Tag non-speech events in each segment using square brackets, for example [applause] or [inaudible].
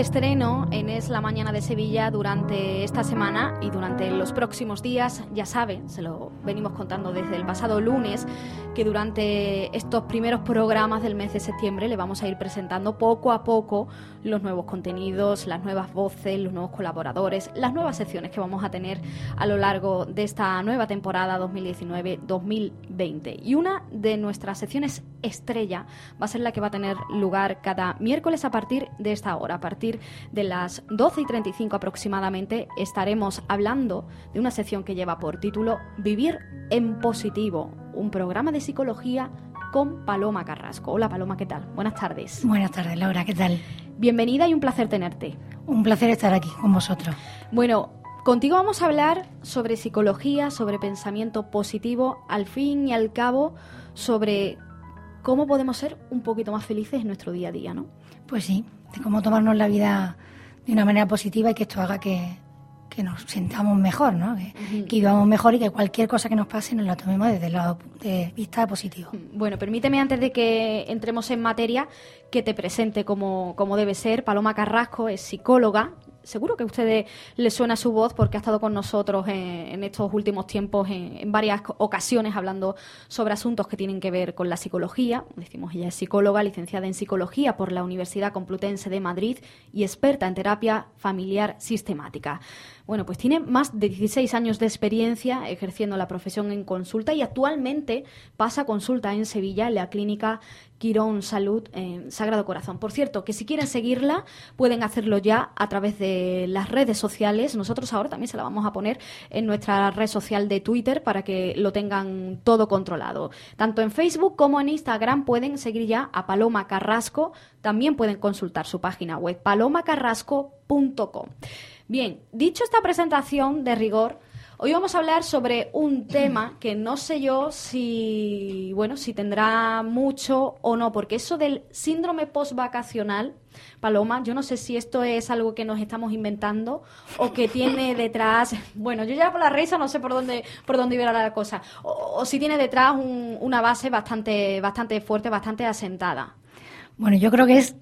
Estreno en Es la Mañana de Sevilla durante esta semana y durante los próximos días. Ya saben, se lo venimos contando desde el pasado lunes, que durante estos primeros programas del mes de septiembre le vamos a ir presentando poco a poco los nuevos contenidos, las nuevas voces, los nuevos colaboradores, las nuevas secciones que vamos a tener a lo largo de esta nueva temporada 2019-2020. Y una de nuestras secciones estrella va a ser la que va a tener lugar cada miércoles a partir de esta hora. A partir de las 12 y 35 aproximadamente estaremos hablando de una sección que lleva por título Vivir en positivo, un programa de psicología con Paloma Carrasco. Hola Paloma, ¿qué tal? Buenas tardes. Buenas tardes, Laura, ¿qué tal? Bienvenida y un placer tenerte. Un placer estar aquí con vosotros. Bueno, contigo vamos a hablar sobre psicología, sobre pensamiento positivo, al fin y al cabo, sobre cómo podemos ser un poquito más felices en nuestro día a día, ¿no? Pues sí, de cómo tomarnos la vida de una manera positiva y que esto haga que, que nos sintamos mejor, ¿no? Que, que, vivamos mejor y que cualquier cosa que nos pase nos la tomemos desde el lado de vista positivo. Bueno, permíteme antes de que entremos en materia que te presente como, como debe ser. Paloma Carrasco es psicóloga, seguro que a ustedes les suena su voz porque ha estado con nosotros en, estos últimos tiempos en, varias ocasiones hablando sobre asuntos que tienen que ver con la psicología. Decimos, ella es psicóloga, licenciada en psicología por la Universidad Complutense de Madrid y experta en terapia familiar sistemática. Bueno, pues tiene más de 16 años de experiencia ejerciendo la profesión en consulta y actualmente pasa consulta en Sevilla en la clínica Quirón Salud en Sagrado Corazón. Por cierto, que si quieren seguirla pueden hacerlo ya a través de las redes sociales. Nosotros ahora también se la vamos a poner en nuestra red social de Twitter para que lo tengan todo controlado. Tanto en Facebook como en Instagram pueden seguir ya a Paloma Carrasco. También pueden consultar su página web palomacarrasco.com. Bien, dicho esta presentación de rigor, hoy vamos a hablar sobre un [clears throat] tema que no sé yo si, bueno, si tendrá mucho o no, porque eso del síndrome postvacacional, Paloma, yo no sé si esto es algo que nos estamos inventando o que tiene [laughs] detrás, bueno, yo ya por la risa no sé por dónde por dónde iba la cosa, o, si tiene detrás una base bastante bastante fuerte, bastante asentada. Bueno, yo creo que es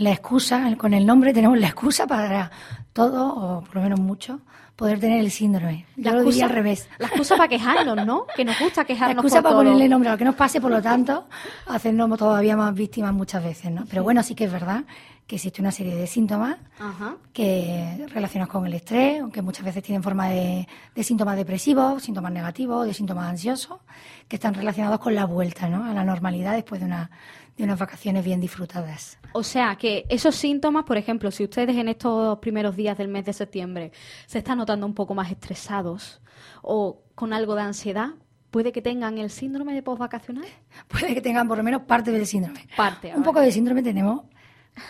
la excusa, con el nombre tenemos la excusa para todo, o por lo menos mucho, poder tener el síndrome. Yo lo diría al revés. La excusa para quejarnos, ¿no? Que nos gusta quejarnos. La excusa para ponerle nombre a lo que nos pase, por lo tanto, hacernos todavía más víctimas muchas veces, ¿no? Pero bueno, sí que es verdad que existe una serie de síntomas que relacionados con el estrés, aunque muchas veces tienen forma de, de, síntomas depresivos, síntomas negativos, de síntomas ansiosos, que están relacionados con la vuelta ¿no? a la normalidad después de una de unas vacaciones bien disfrutadas. O sea que esos síntomas, por ejemplo, si ustedes en estos primeros días del mes de septiembre se están notando un poco más estresados o con algo de ansiedad, ¿puede que tengan el síndrome de postvacacional? Puede que tengan por lo menos parte del síndrome. Parte. Un poco de síndrome tenemos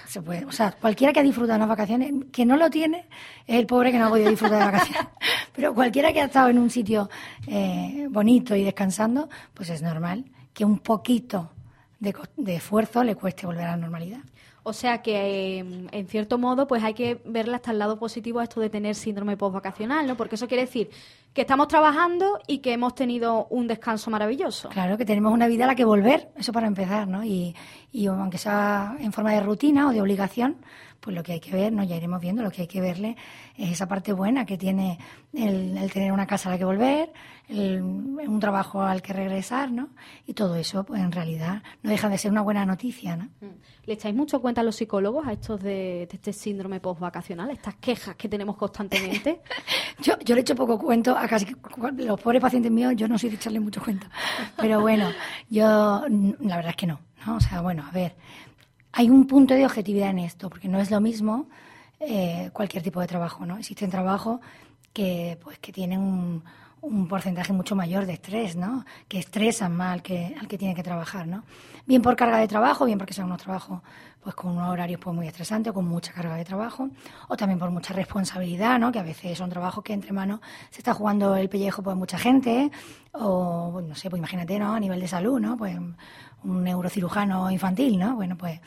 se puede, o sea, cualquiera que ha disfrutado de unas vacaciones, que no lo tiene, es el pobre que no ha podido disfrutar de vacaciones. [laughs] Pero cualquiera que ha estado en un sitio eh, bonito y descansando, pues es normal que un poquito de, esfuerzo le cueste volver a la normalidad. O sea que, em, en cierto modo, pues hay que verle hasta el lado positivo a esto de tener síndrome postvacacional, ¿no? Porque eso quiere decir que estamos trabajando y que hemos tenido un descanso maravilloso. Claro, que tenemos una vida a la que volver, eso para empezar, ¿no? Y aunque sea en forma de rutina o de obligación, pues lo que hay que ver, ¿no? Ya iremos viendo, lo que hay que verle es esa parte buena que tiene el, tener una casa a la que volver, un trabajo al que regresar, ¿no? Y todo eso, pues en realidad no deja de ser una buena noticia, ¿no? Mm. ¿Le echáis mucho cuenta a los psicólogos a estos de, este síndrome postvacacional, estas quejas que tenemos constantemente? [laughs] yo, yo le echo poco cuento a casi los pobres pacientes míos, yo no soy de echarle mucho cuenta. Pero bueno, yo la verdad es que no, ¿no? O sea, bueno, a ver, hay un punto de objetividad en esto, porque no es lo mismo eh, cualquier tipo de trabajo, ¿no? Existen trabajos que, pues, que tienen un porcentaje mucho mayor de estrés, ¿no? Que estresan más al que, al que tiene que trabajar, ¿no? Bien por carga de trabajo, bien porque son unos trabajos pues con unos horarios pues muy estresantes o con mucha carga de trabajo, o también por mucha responsabilidad, ¿no? Que a veces son trabajos que entre manos se está jugando el pellejo pues mucha gente, o no sé, pues imagínate, ¿no? A nivel de salud, ¿no? Pues un neurocirujano infantil, ¿no? Bueno, pues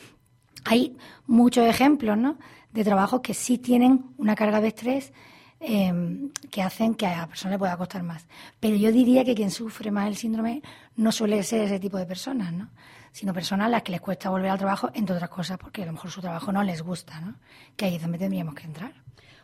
hay muchos ejemplos, ¿no? De trabajos que sí tienen una carga de estrés Em, que hacen que a la persona le pueda costar más. Pero yo diría que quien sufre más el síndrome no suele ser ese tipo de personas, ¿no? sino personas a las que les cuesta volver al trabajo, entre otras cosas, porque a lo mejor su trabajo no les gusta, ¿no? que ahí es donde tendríamos que entrar.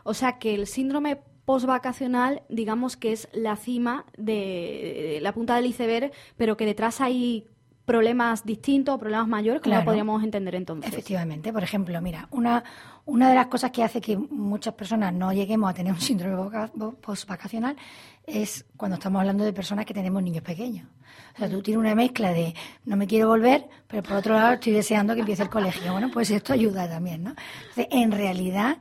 O sea que el síndrome postvacacional, digamos que es la cima de la punta del iceberg, pero que detrás hay problemas distintos, problemas mayores, como podríamos entender entonces. Efectivamente, por ejemplo, mira, una, una de las cosas que hace que muchas personas no lleguemos a tener un síndrome postvacacional es cuando estamos hablando de personas que tenemos niños pequeños. O sea, tú tienes una mezcla de no me quiero volver, pero por otro lado estoy deseando que empiece el colegio. Bueno, pues esto ayuda también, ¿no? Entonces, en realidad,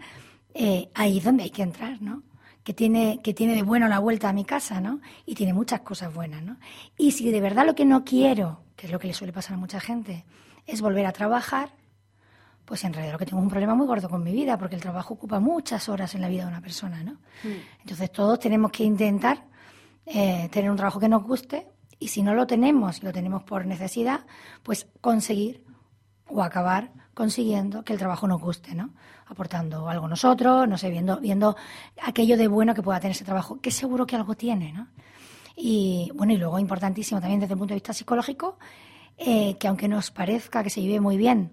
eh, ahí es donde hay que entrar, ¿no? que tiene, que tiene de bueno la vuelta a mi casa, ¿no? Y tiene muchas cosas buenas, ¿no? Y si de verdad lo que no quiero, que es lo que le suele pasar a mucha gente, es volver a trabajar, pues en realidad lo que tengo es un problema muy gordo con mi vida, porque el trabajo ocupa muchas horas en la vida de una persona, ¿no? Mm. Entonces todos tenemos que intentar eh, tener un trabajo que nos guste y si no lo tenemos y lo tenemos por necesidad, pues conseguir o acabar consiguiendo que el trabajo nos guste, ¿no? Aportando algo nosotros, no sé, viendo, viendo aquello de bueno que pueda tener ese trabajo, que seguro que algo tiene, ¿no? Y bueno, y luego importantísimo también desde el punto de vista psicológico, eh, que aunque nos parezca que se vive muy bien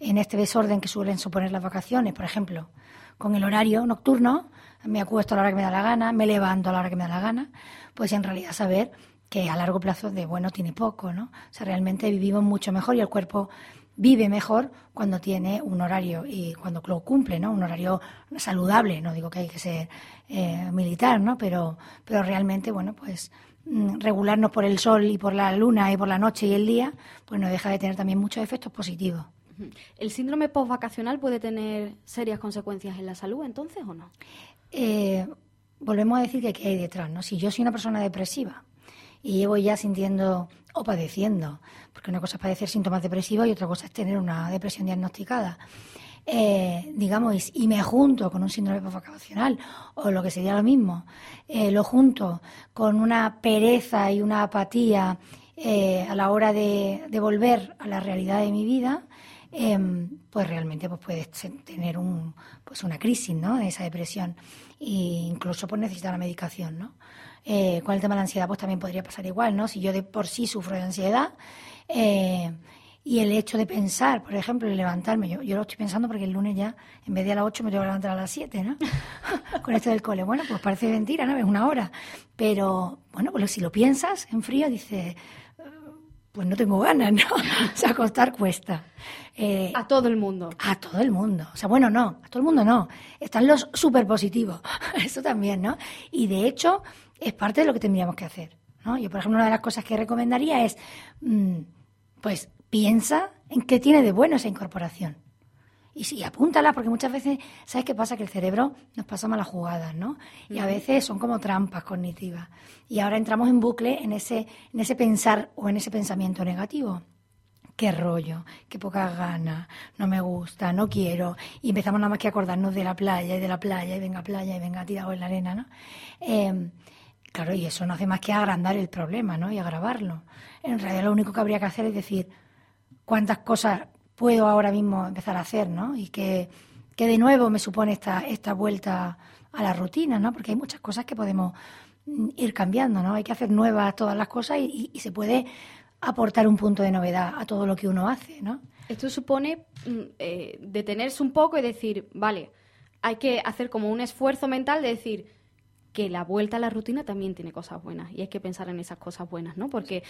en este desorden que suelen suponer las vacaciones, por ejemplo, con el horario nocturno, me acuesto a la hora que me da la gana, me levanto a la hora que me da la gana, pues en realidad saber que a largo plazo de bueno tiene poco, ¿no? O sea, realmente vivimos mucho mejor y el cuerpo vive mejor cuando tiene un horario y cuando lo cumple, ¿no? Un horario saludable, no digo que hay que ser eh, militar, ¿no? Pero, pero realmente, bueno, pues mm, regularnos por el sol y por la luna y por la noche y el día, pues no deja de tener también muchos efectos positivos. ¿El síndrome postvacacional puede tener serias consecuencias en la salud entonces o no? Eh, volvemos a decir que aquí hay detrás, ¿no? Si yo soy una persona depresiva y llevo ya sintiendo o padeciendo, porque una cosa es padecer síntomas depresivos y otra cosa es tener una depresión diagnosticada. Eh, digamos, y, me junto con un síndrome o lo que sería lo mismo, eh, lo junto con una pereza y una apatía eh, a la hora de, volver a la realidad de mi vida, em, pues realmente pues puedes tener un, pues una crisis ¿no? de esa depresión e incluso pues necesitar la medicación. ¿no? Eh, con el tema de la ansiedad, pues también podría pasar igual, ¿no? Si yo de por sí sufro de ansiedad eh, y el hecho de pensar, por ejemplo, de levantarme, yo, yo lo estoy pensando porque el lunes ya, en vez de a las 8, me tengo que levantar a las 7, ¿no? [laughs] con esto del cole. Bueno, pues parece mentira, ¿no? Es una hora. Pero, bueno, pues si lo piensas en frío, dices pues no tengo ganas, ¿no? [laughs] o sea, acostar cuesta. Eh, a todo el mundo. A todo el mundo. O sea, bueno, no, a todo el mundo no. Están los súper positivos, [laughs] eso también, ¿no? Y de hecho, es parte de lo que tendríamos que hacer, ¿no? Yo, por ejemplo, una de las cosas que recomendaría es, mm, pues, piensa en qué tiene de bueno esa incorporación. Y sí, apúntala, porque muchas veces, ¿sabes qué pasa? Que el cerebro nos pasa malas jugadas, ¿no? Y a veces son como trampas cognitivas. Y ahora entramos en bucle en ese, en ese pensar o en ese pensamiento negativo. Qué rollo, qué poca gana, no me gusta, no quiero. Y empezamos nada más que acordarnos de la playa y de la playa y venga playa y venga tirado en la arena, ¿no? Em, claro, y eso no hace más que agrandar el problema, ¿no? Y agravarlo. En realidad lo único que habría que hacer es decir cuántas cosas puedo ahora mismo empezar a hacer, ¿no? Y que, de nuevo me supone esta, esta vuelta a la rutina, ¿no? Porque hay muchas cosas que podemos mm, ir cambiando, ¿no? Hay que hacer nuevas todas las cosas y, se puede aportar un punto de novedad a todo lo que uno hace, ¿no? Esto supone mm, eh, detenerse un poco y decir, vale, hay que hacer como un esfuerzo mental de decir, que la vuelta a la rutina también tiene cosas buenas y hay que pensar en esas cosas buenas, ¿no? Porque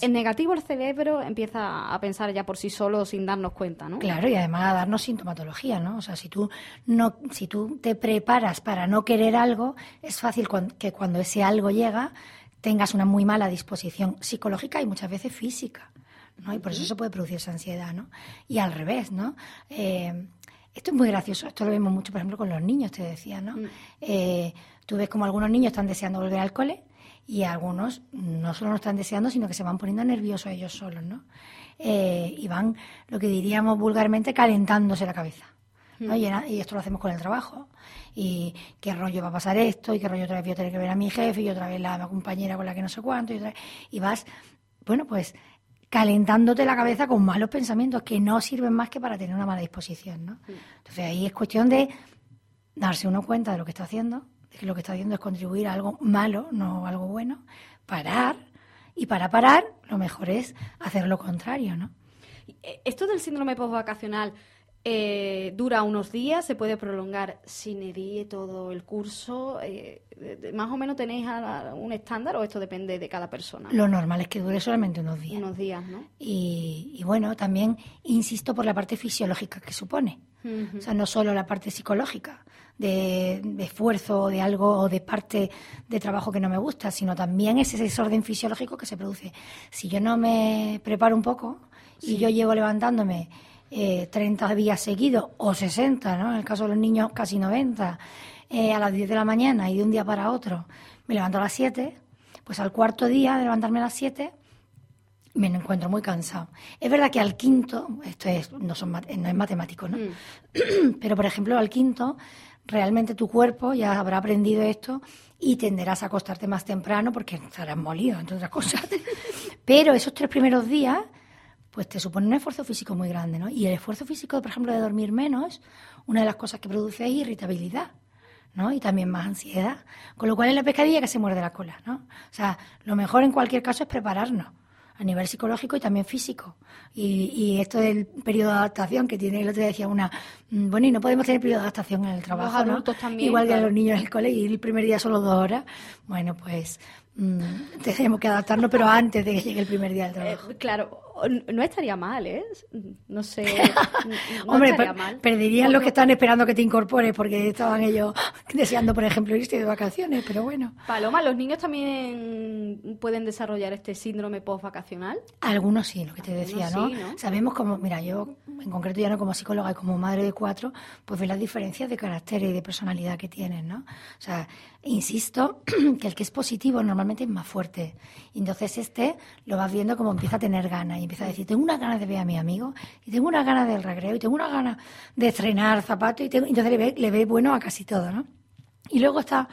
en negativo el cerebro empieza a pensar ya por sí solo sin darnos cuenta, ¿no? Claro, y además a darnos sintomatología, ¿no? O sea, si tú no si tú te preparas para no querer algo, es fácil que cuando ese algo llega tengas una muy mala disposición psicológica y muchas veces física. ¿no? Y por eso se puede producir esa ansiedad, ¿no? Y al revés, ¿no? Eh, esto es muy gracioso, esto lo vemos mucho, por ejemplo, con los niños, te decía, ¿no? Mm. Eh, tú ves como algunos niños están deseando volver al cole y algunos no solo no están deseando, sino que se van poniendo nerviosos ellos solos, ¿no? Eh, y van, lo que diríamos vulgarmente, calentándose la cabeza. ¿no? Mm. Y, esto lo hacemos con el trabajo. Y qué rollo va a pasar esto, y qué rollo otra vez voy a tener que ver a mi jefe, y otra vez la compañera con la que no sé cuánto, y, y vas, bueno, pues calentándote la cabeza con malos pensamientos que no sirven más que para tener una mala disposición, ¿no? Mm. Entonces ahí es cuestión de darse uno cuenta de lo que está haciendo, de que lo que está haciendo es contribuir a algo malo, no algo bueno, parar, y para parar lo mejor es hacer lo contrario, ¿no? Eh, esto del síndrome postvacacional eh, dura unos días, se puede prolongar sin herir todo el curso. Eh, ¿Más o menos tenéis un estándar o esto depende de cada persona? Lo normal es que dure solamente unos días. Unos días, ¿no? Y, bueno, también insisto por la parte fisiológica que supone. O sea, no solo la parte psicológica de, esfuerzo de algo o de parte de trabajo que no me gusta, sino también ese desorden fisiológico que se produce. Si yo no me preparo un poco y yo llevo levantándome eh, 30 días seguidos o 60, ¿no? En el caso de los niños casi 90, eh, a las 10 de la mañana y de un día para otro me levanto a las 7, pues al cuarto día de levantarme a las 7 me encuentro muy cansado. Es verdad que al quinto, esto es, no, son, no es matemático, ¿no? Mm. [clears throat] Pero, por ejemplo, al quinto, realmente tu cuerpo ya habrá aprendido esto y tenderás a acostarte más temprano porque estarás molido, entre otras cosas. [laughs] Pero esos tres primeros días pues te supone un esfuerzo físico muy grande, ¿no? Y el esfuerzo físico, por ejemplo, de dormir menos, una de las cosas que produce es irritabilidad, ¿no? Y también más ansiedad. Con lo cual es la pescadilla que se muerde la cola, ¿no? O sea, lo mejor en cualquier caso es prepararnos a nivel psicológico y también físico. Y, y esto del periodo de adaptación que tiene, el otro día decía una, mm, bueno, y no podemos tener periodo de adaptación en el trabajo, los adultos también, Igual que a los niños en el cole y el primer día solo dos horas. Bueno, pues mm, [laughs] tenemos que adaptarnos, pero antes de que llegue el primer día del trabajo. Eh, claro, no estaría mal, ¿eh? No sé. [laughs] Hombre, perderían los que están esperando que te incorpores porque estaban ellos [laughs] deseando, por ejemplo, irse de vacaciones, pero bueno. Paloma, ¿los niños también pueden desarrollar este síndrome post-vacacional? Algunos sí, lo que te decía, ¿no? Sabemos cómo, mira, yo en concreto ya no como psicóloga y como madre de cuatro, pues ve las diferencias de carácter y de personalidad que tienen, ¿no? O sea, insisto [clears throat] que el que es positivo normalmente es más fuerte. Entonces este lo vas viendo como empieza a tener ganas y empieza a decir, tengo una ganas de ver a mi amigo, y tengo una ganas del recreo, y tengo una ganas de estrenar zapatos, y tengo... entonces le ve, le ve bueno a casi todo, ¿no? Y luego está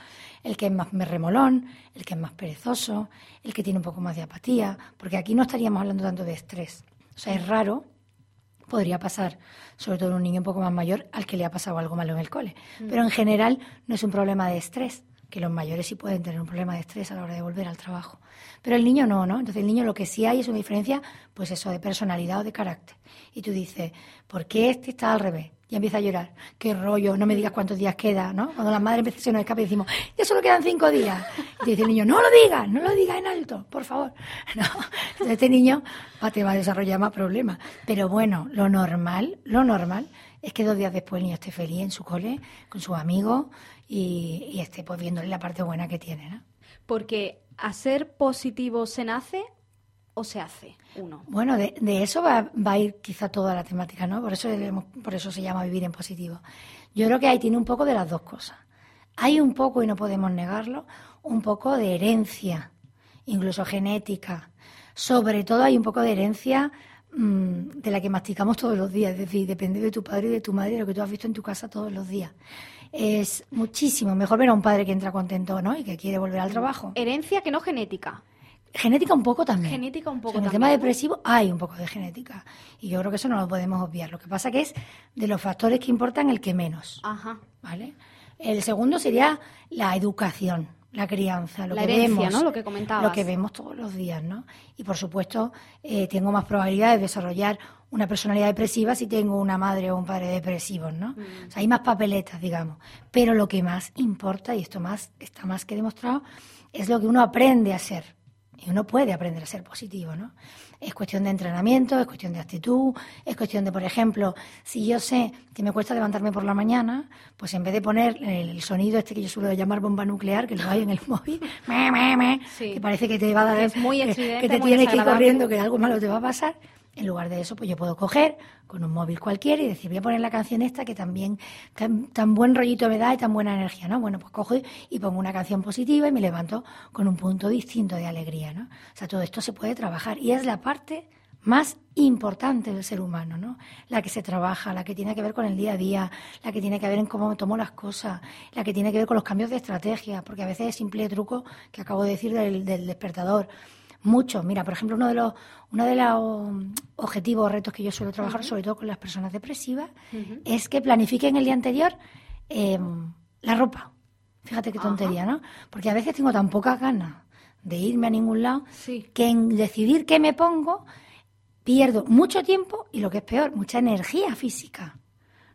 el que es más remolón, el que es más perezoso, el que tiene un poco más de apatía, porque aquí no estaríamos hablando tanto de estrés. O sea, es raro, podría pasar, sobre todo en un niño un poco más mayor, al que le ha pasado algo malo en el cole. Mm. Pero en general no es un problema de estrés, que los mayores sí pueden tener un problema de estrés a la hora de volver al trabajo. Pero el niño no, ¿no? Entonces el niño lo que sí hay es una diferencia, pues eso, de personalidad o de carácter. Y tú dices, ¿por qué este está al revés? Y empieza a llorar. Qué rollo, no me digas cuántos días queda, ¿no? Cuando las madres se nos escapa y decimos, ya solo quedan cinco días. Y dice el niño, no lo digas, no lo digas en alto, por favor. [laughs] No. Entonces este niño te va a desarrollar más problemas. Pero bueno, lo normal, lo normal es que dos días después el niño esté feliz en su cole, con sus amigos y, y esté pues viéndole la parte buena que tiene, ¿no? Porque a ser positivo se nace o se hace uno. Bueno, de, eso va, a ir quizá toda la temática, ¿no? Por eso, por eso se llama vivir en positivo. Yo creo que ahí tiene un poco de las dos cosas. Hay un poco, y no podemos negarlo, un poco de herencia, incluso genética. Sobre todo hay un poco de herencia mm, de la que masticamos todos los días, es decir, depende de tu padre y de tu madre, de lo que tú has visto en tu casa todos los días es muchísimo mejor ver a un padre que entra contento ¿no? y que quiere volver al trabajo. Herencia que no genética. Genética un poco también. Genética un poco En el tema depresivo hay un poco de genética. Y yo creo que eso no lo podemos obviar. Lo que pasa que es de los factores que importan el que menos. Ajá. ¿Vale? El segundo sería la educación la crianza, lo la que herencia, vemos, ¿no? Lo que comentabas. Lo que vemos todos los días, ¿no? Y por supuesto, eh, tengo más probabilidad de desarrollar una personalidad depresiva si tengo una madre o un padre depresivos, ¿no? Mm. O sea, hay más papeletas, digamos. Pero lo que más importa, y esto más está más que demostrado, es lo que uno aprende a ser. Y uno puede aprender a ser positivo, ¿no? Es cuestión de entrenamiento, es cuestión de actitud, es cuestión de, por ejemplo, si yo sé que me cuesta levantarme por la mañana, pues en vez de poner el sonido este que yo suelo llamar bomba nuclear, que lo hay en el [laughs] móvil, que parece que te va a dar, es muy que, te tienes que ir corriendo, que algo malo te va a pasar, En lugar de eso, pues yo puedo coger con un móvil cualquiera y decir, voy a poner la canción esta que también tan, buen rollito me da y tan buena energía, ¿no? Bueno, pues cojo y pongo una canción positiva y me levanto con un punto distinto de alegría, ¿no? O sea, todo esto se puede trabajar y es la parte más importante del ser humano, ¿no? La que se trabaja, la que tiene que ver con el día a día, la que tiene que ver en cómo tomo las cosas, la que tiene que ver con los cambios de estrategia, porque a veces es simple truco que acabo de decir del despertador mucho. Mira, por ejemplo, uno de los, uno de los objetivos o retos que yo suelo trabajar, sobre todo con las personas depresivas, es que planifiquen el día anterior em, la ropa. Fíjate qué tontería, ¿no? Porque a veces tengo tan pocas ganas de irme a ningún lado que en decidir qué me pongo pierdo mucho tiempo y lo que es peor, mucha energía física.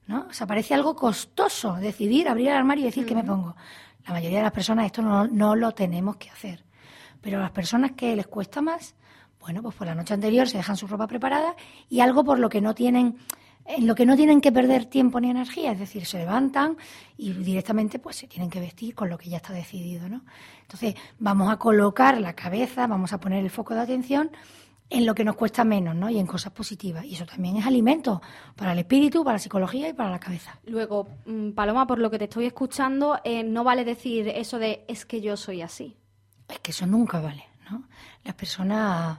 ¿no? O sea, parece algo costoso decidir abrir el armario y decir qué me pongo. La mayoría de las personas esto no, no lo tenemos que hacer. Pero a las personas que les cuesta más, bueno, pues por la noche anterior se dejan su ropa preparada y algo por lo que no tienen en lo que no tienen que perder tiempo ni energía, es decir, se levantan y directamente pues se tienen que vestir con lo que ya está decidido, ¿no? Entonces, vamos a colocar la cabeza, vamos a poner el foco de atención en lo que nos cuesta menos, ¿no? Y en cosas positivas. Y eso también es alimento para el espíritu, para la psicología y para la cabeza. Luego, mm, Paloma, por lo que te estoy escuchando, eh, no vale decir eso de es que yo soy así es que eso nunca vale, ¿no? Las personas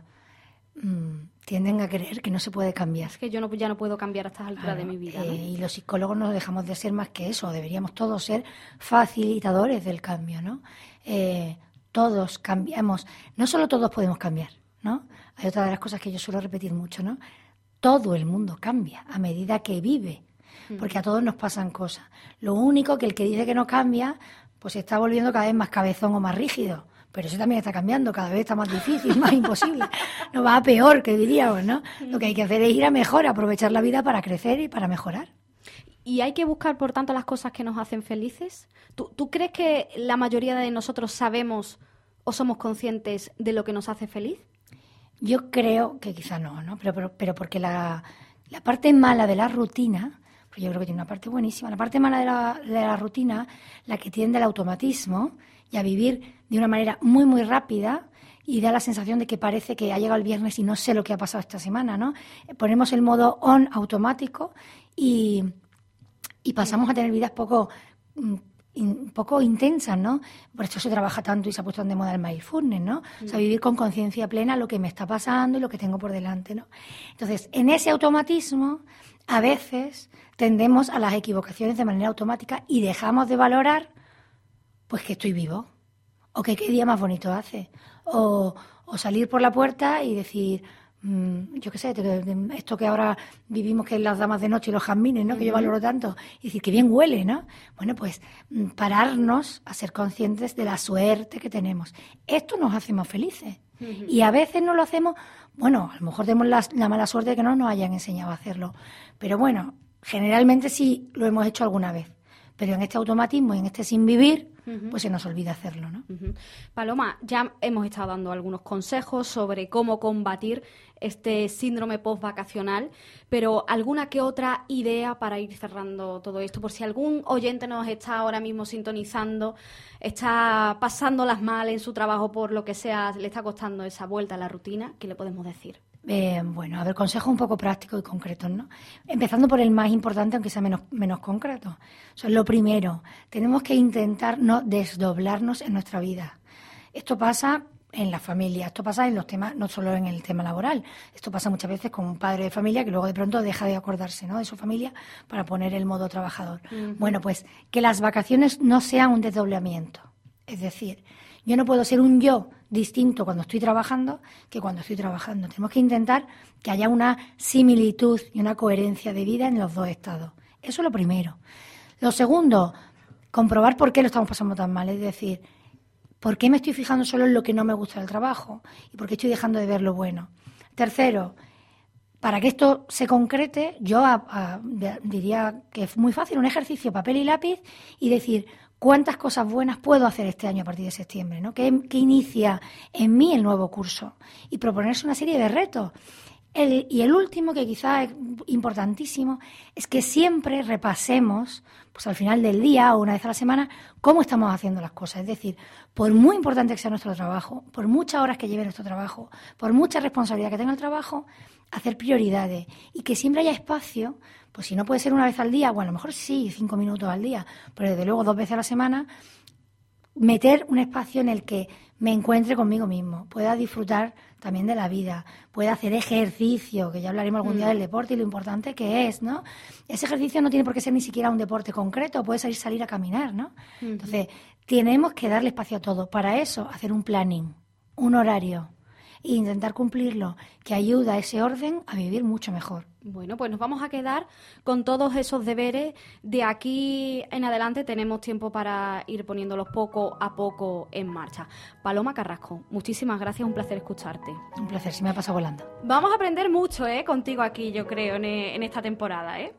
mm, tienden a creer que no se puede cambiar. Es que yo no, ya no puedo cambiar a estas alturas de mi vida. Eh, y los psicólogos no dejamos de ser más que eso, deberíamos todos ser facilitadores del cambio, ¿no? Eh, todos cambiamos, no solo todos podemos cambiar, ¿no? Hay otra de las cosas que yo suelo repetir mucho, ¿no? Todo el mundo cambia a medida que vive, porque a todos nos pasan cosas. Lo único que el que dice que no cambia, pues se está volviendo cada vez más cabezón o más rígido pero eso también está cambiando, cada vez está más difícil, [laughs] más imposible. No va a peor, que diríamos, ¿no? Lo que hay que hacer es ir a mejor, aprovechar la vida para crecer y para mejorar. ¿Y hay que buscar, por tanto, las cosas que nos hacen felices? ¿Tú, crees que la mayoría de nosotros sabemos o somos conscientes de lo que nos hace feliz? Yo creo que quizá no, ¿no? Pero, pero, porque la, la, parte mala de la rutina, pues yo creo que tiene una parte buenísima, la parte mala de la, de la rutina, la que tiende al automatismo, y a vivir de una manera muy, muy rápida y da la sensación de que parece que ha llegado el viernes y no sé lo que ha pasado esta semana, ¿no? Ponemos el modo on automático y, y pasamos a tener vidas poco un poco intensas, ¿no? Por eso se trabaja tanto y se ha puesto de moda el mindfulness, ¿no? O sea, vivir con conciencia plena lo que me está pasando y lo que tengo por delante, ¿no? Entonces, en ese automatismo, a veces tendemos a las equivocaciones de manera automática y dejamos de valorar pues que estoy vivo, o que qué día más bonito hace, o, o salir por la puerta y decir, mm, yo qué sé, esto que ahora vivimos que es las damas de noche y los jazmines, ¿no? Que yo valoro tanto, y decir que bien huele, ¿no? Bueno, pues mm, pararnos a ser conscientes de la suerte que tenemos. Esto nos hace más felices. Y a veces no lo hacemos, bueno, a lo mejor tenemos la, la mala suerte de que no nos hayan enseñado a hacerlo, pero bueno, generalmente sí lo hemos hecho alguna vez. Pero en este automatismo y en este sin vivir, pues se nos olvida hacerlo, ¿no? Paloma, ya hemos estado dando algunos consejos sobre cómo combatir este síndrome post-vacacional, pero ¿alguna que otra idea para ir cerrando todo esto? Por si algún oyente nos está ahora mismo sintonizando, está pasándolas mal en su trabajo por lo que sea, le está costando esa vuelta a la rutina, ¿qué le podemos decir? Eh, bueno, a ver, consejos un poco prácticos y concretos, ¿no? Empezando por el más importante, aunque sea menos, menos concreto. O sea, lo primero, tenemos que intentar no desdoblarnos en nuestra vida. Esto pasa en la familia, esto pasa en los temas, no solo en el tema laboral, esto pasa muchas veces con un padre de familia que luego de pronto deja de acordarse ¿no? de su familia para poner el modo trabajador. Bueno, pues que las vacaciones no sean un desdoblamiento. Es decir, yo no puedo ser un yo distinto cuando estoy trabajando que cuando estoy trabajando. Tenemos que intentar que haya una similitud y una coherencia de vida en los dos estados. Eso es lo primero. Lo segundo, comprobar por qué lo estamos pasando tan mal. Es decir, por qué me estoy fijando solo en lo que no me gusta del trabajo y por qué estoy dejando de ver lo bueno. Tercero, para que esto se concrete, yo diría que es muy fácil, un ejercicio, papel y lápiz, y decir, cuántas cosas buenas puedo hacer este año a partir de septiembre, ¿no? ¿Qué, inicia en mí el nuevo curso? Y proponerse una serie de retos. Y el último, que quizá es importantísimo, es que siempre repasemos, pues al final del día o una vez a la semana, cómo estamos haciendo las cosas. Es decir, por muy importante que sea nuestro trabajo, por muchas horas que lleve nuestro trabajo, por mucha responsabilidad que tenga el trabajo, hacer prioridades y que siempre haya espacio, pues si no puede ser una vez al día, bueno, a lo mejor sí, cinco minutos al día, pero desde luego dos veces a la semana, meter un espacio en el que me encuentre conmigo mismo, pueda disfrutar también de la vida, pueda hacer ejercicio, que ya hablaremos algún día mm. del deporte y lo importante que es, ¿no? Ese ejercicio no tiene por qué ser ni siquiera un deporte concreto, puede salir, salir a caminar, ¿no? Entonces, tenemos que darle espacio a todo. Para eso, hacer un planning, un horario, e intentar cumplirlo, que ayuda a ese orden a vivir mucho mejor. Bueno, pues nos vamos a quedar con todos esos deberes. De aquí en adelante tenemos tiempo para ir poniéndolos poco a poco en marcha. Paloma Carrasco, muchísimas gracias, un placer escucharte. Un placer, si me ha pasado volando. Vamos a aprender mucho ¿eh? contigo aquí, yo creo, en, en esta temporada. ¿eh?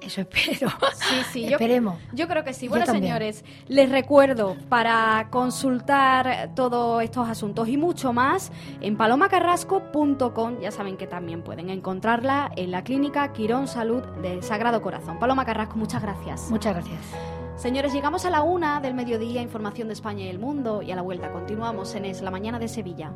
Eso espero. Sí, sí, Esperemos. Yo, creo que sí. Bueno, señores, les recuerdo para consultar todos estos asuntos y mucho más en palomacarrasco.com. Ya saben que también pueden encontrarla en la clínica Quirón Salud del Sagrado Corazón. Paloma Carrasco, muchas gracias. Muchas gracias. Señores, llegamos a la una del mediodía, información de España y el mundo, y a la vuelta continuamos en Es la Mañana de Sevilla.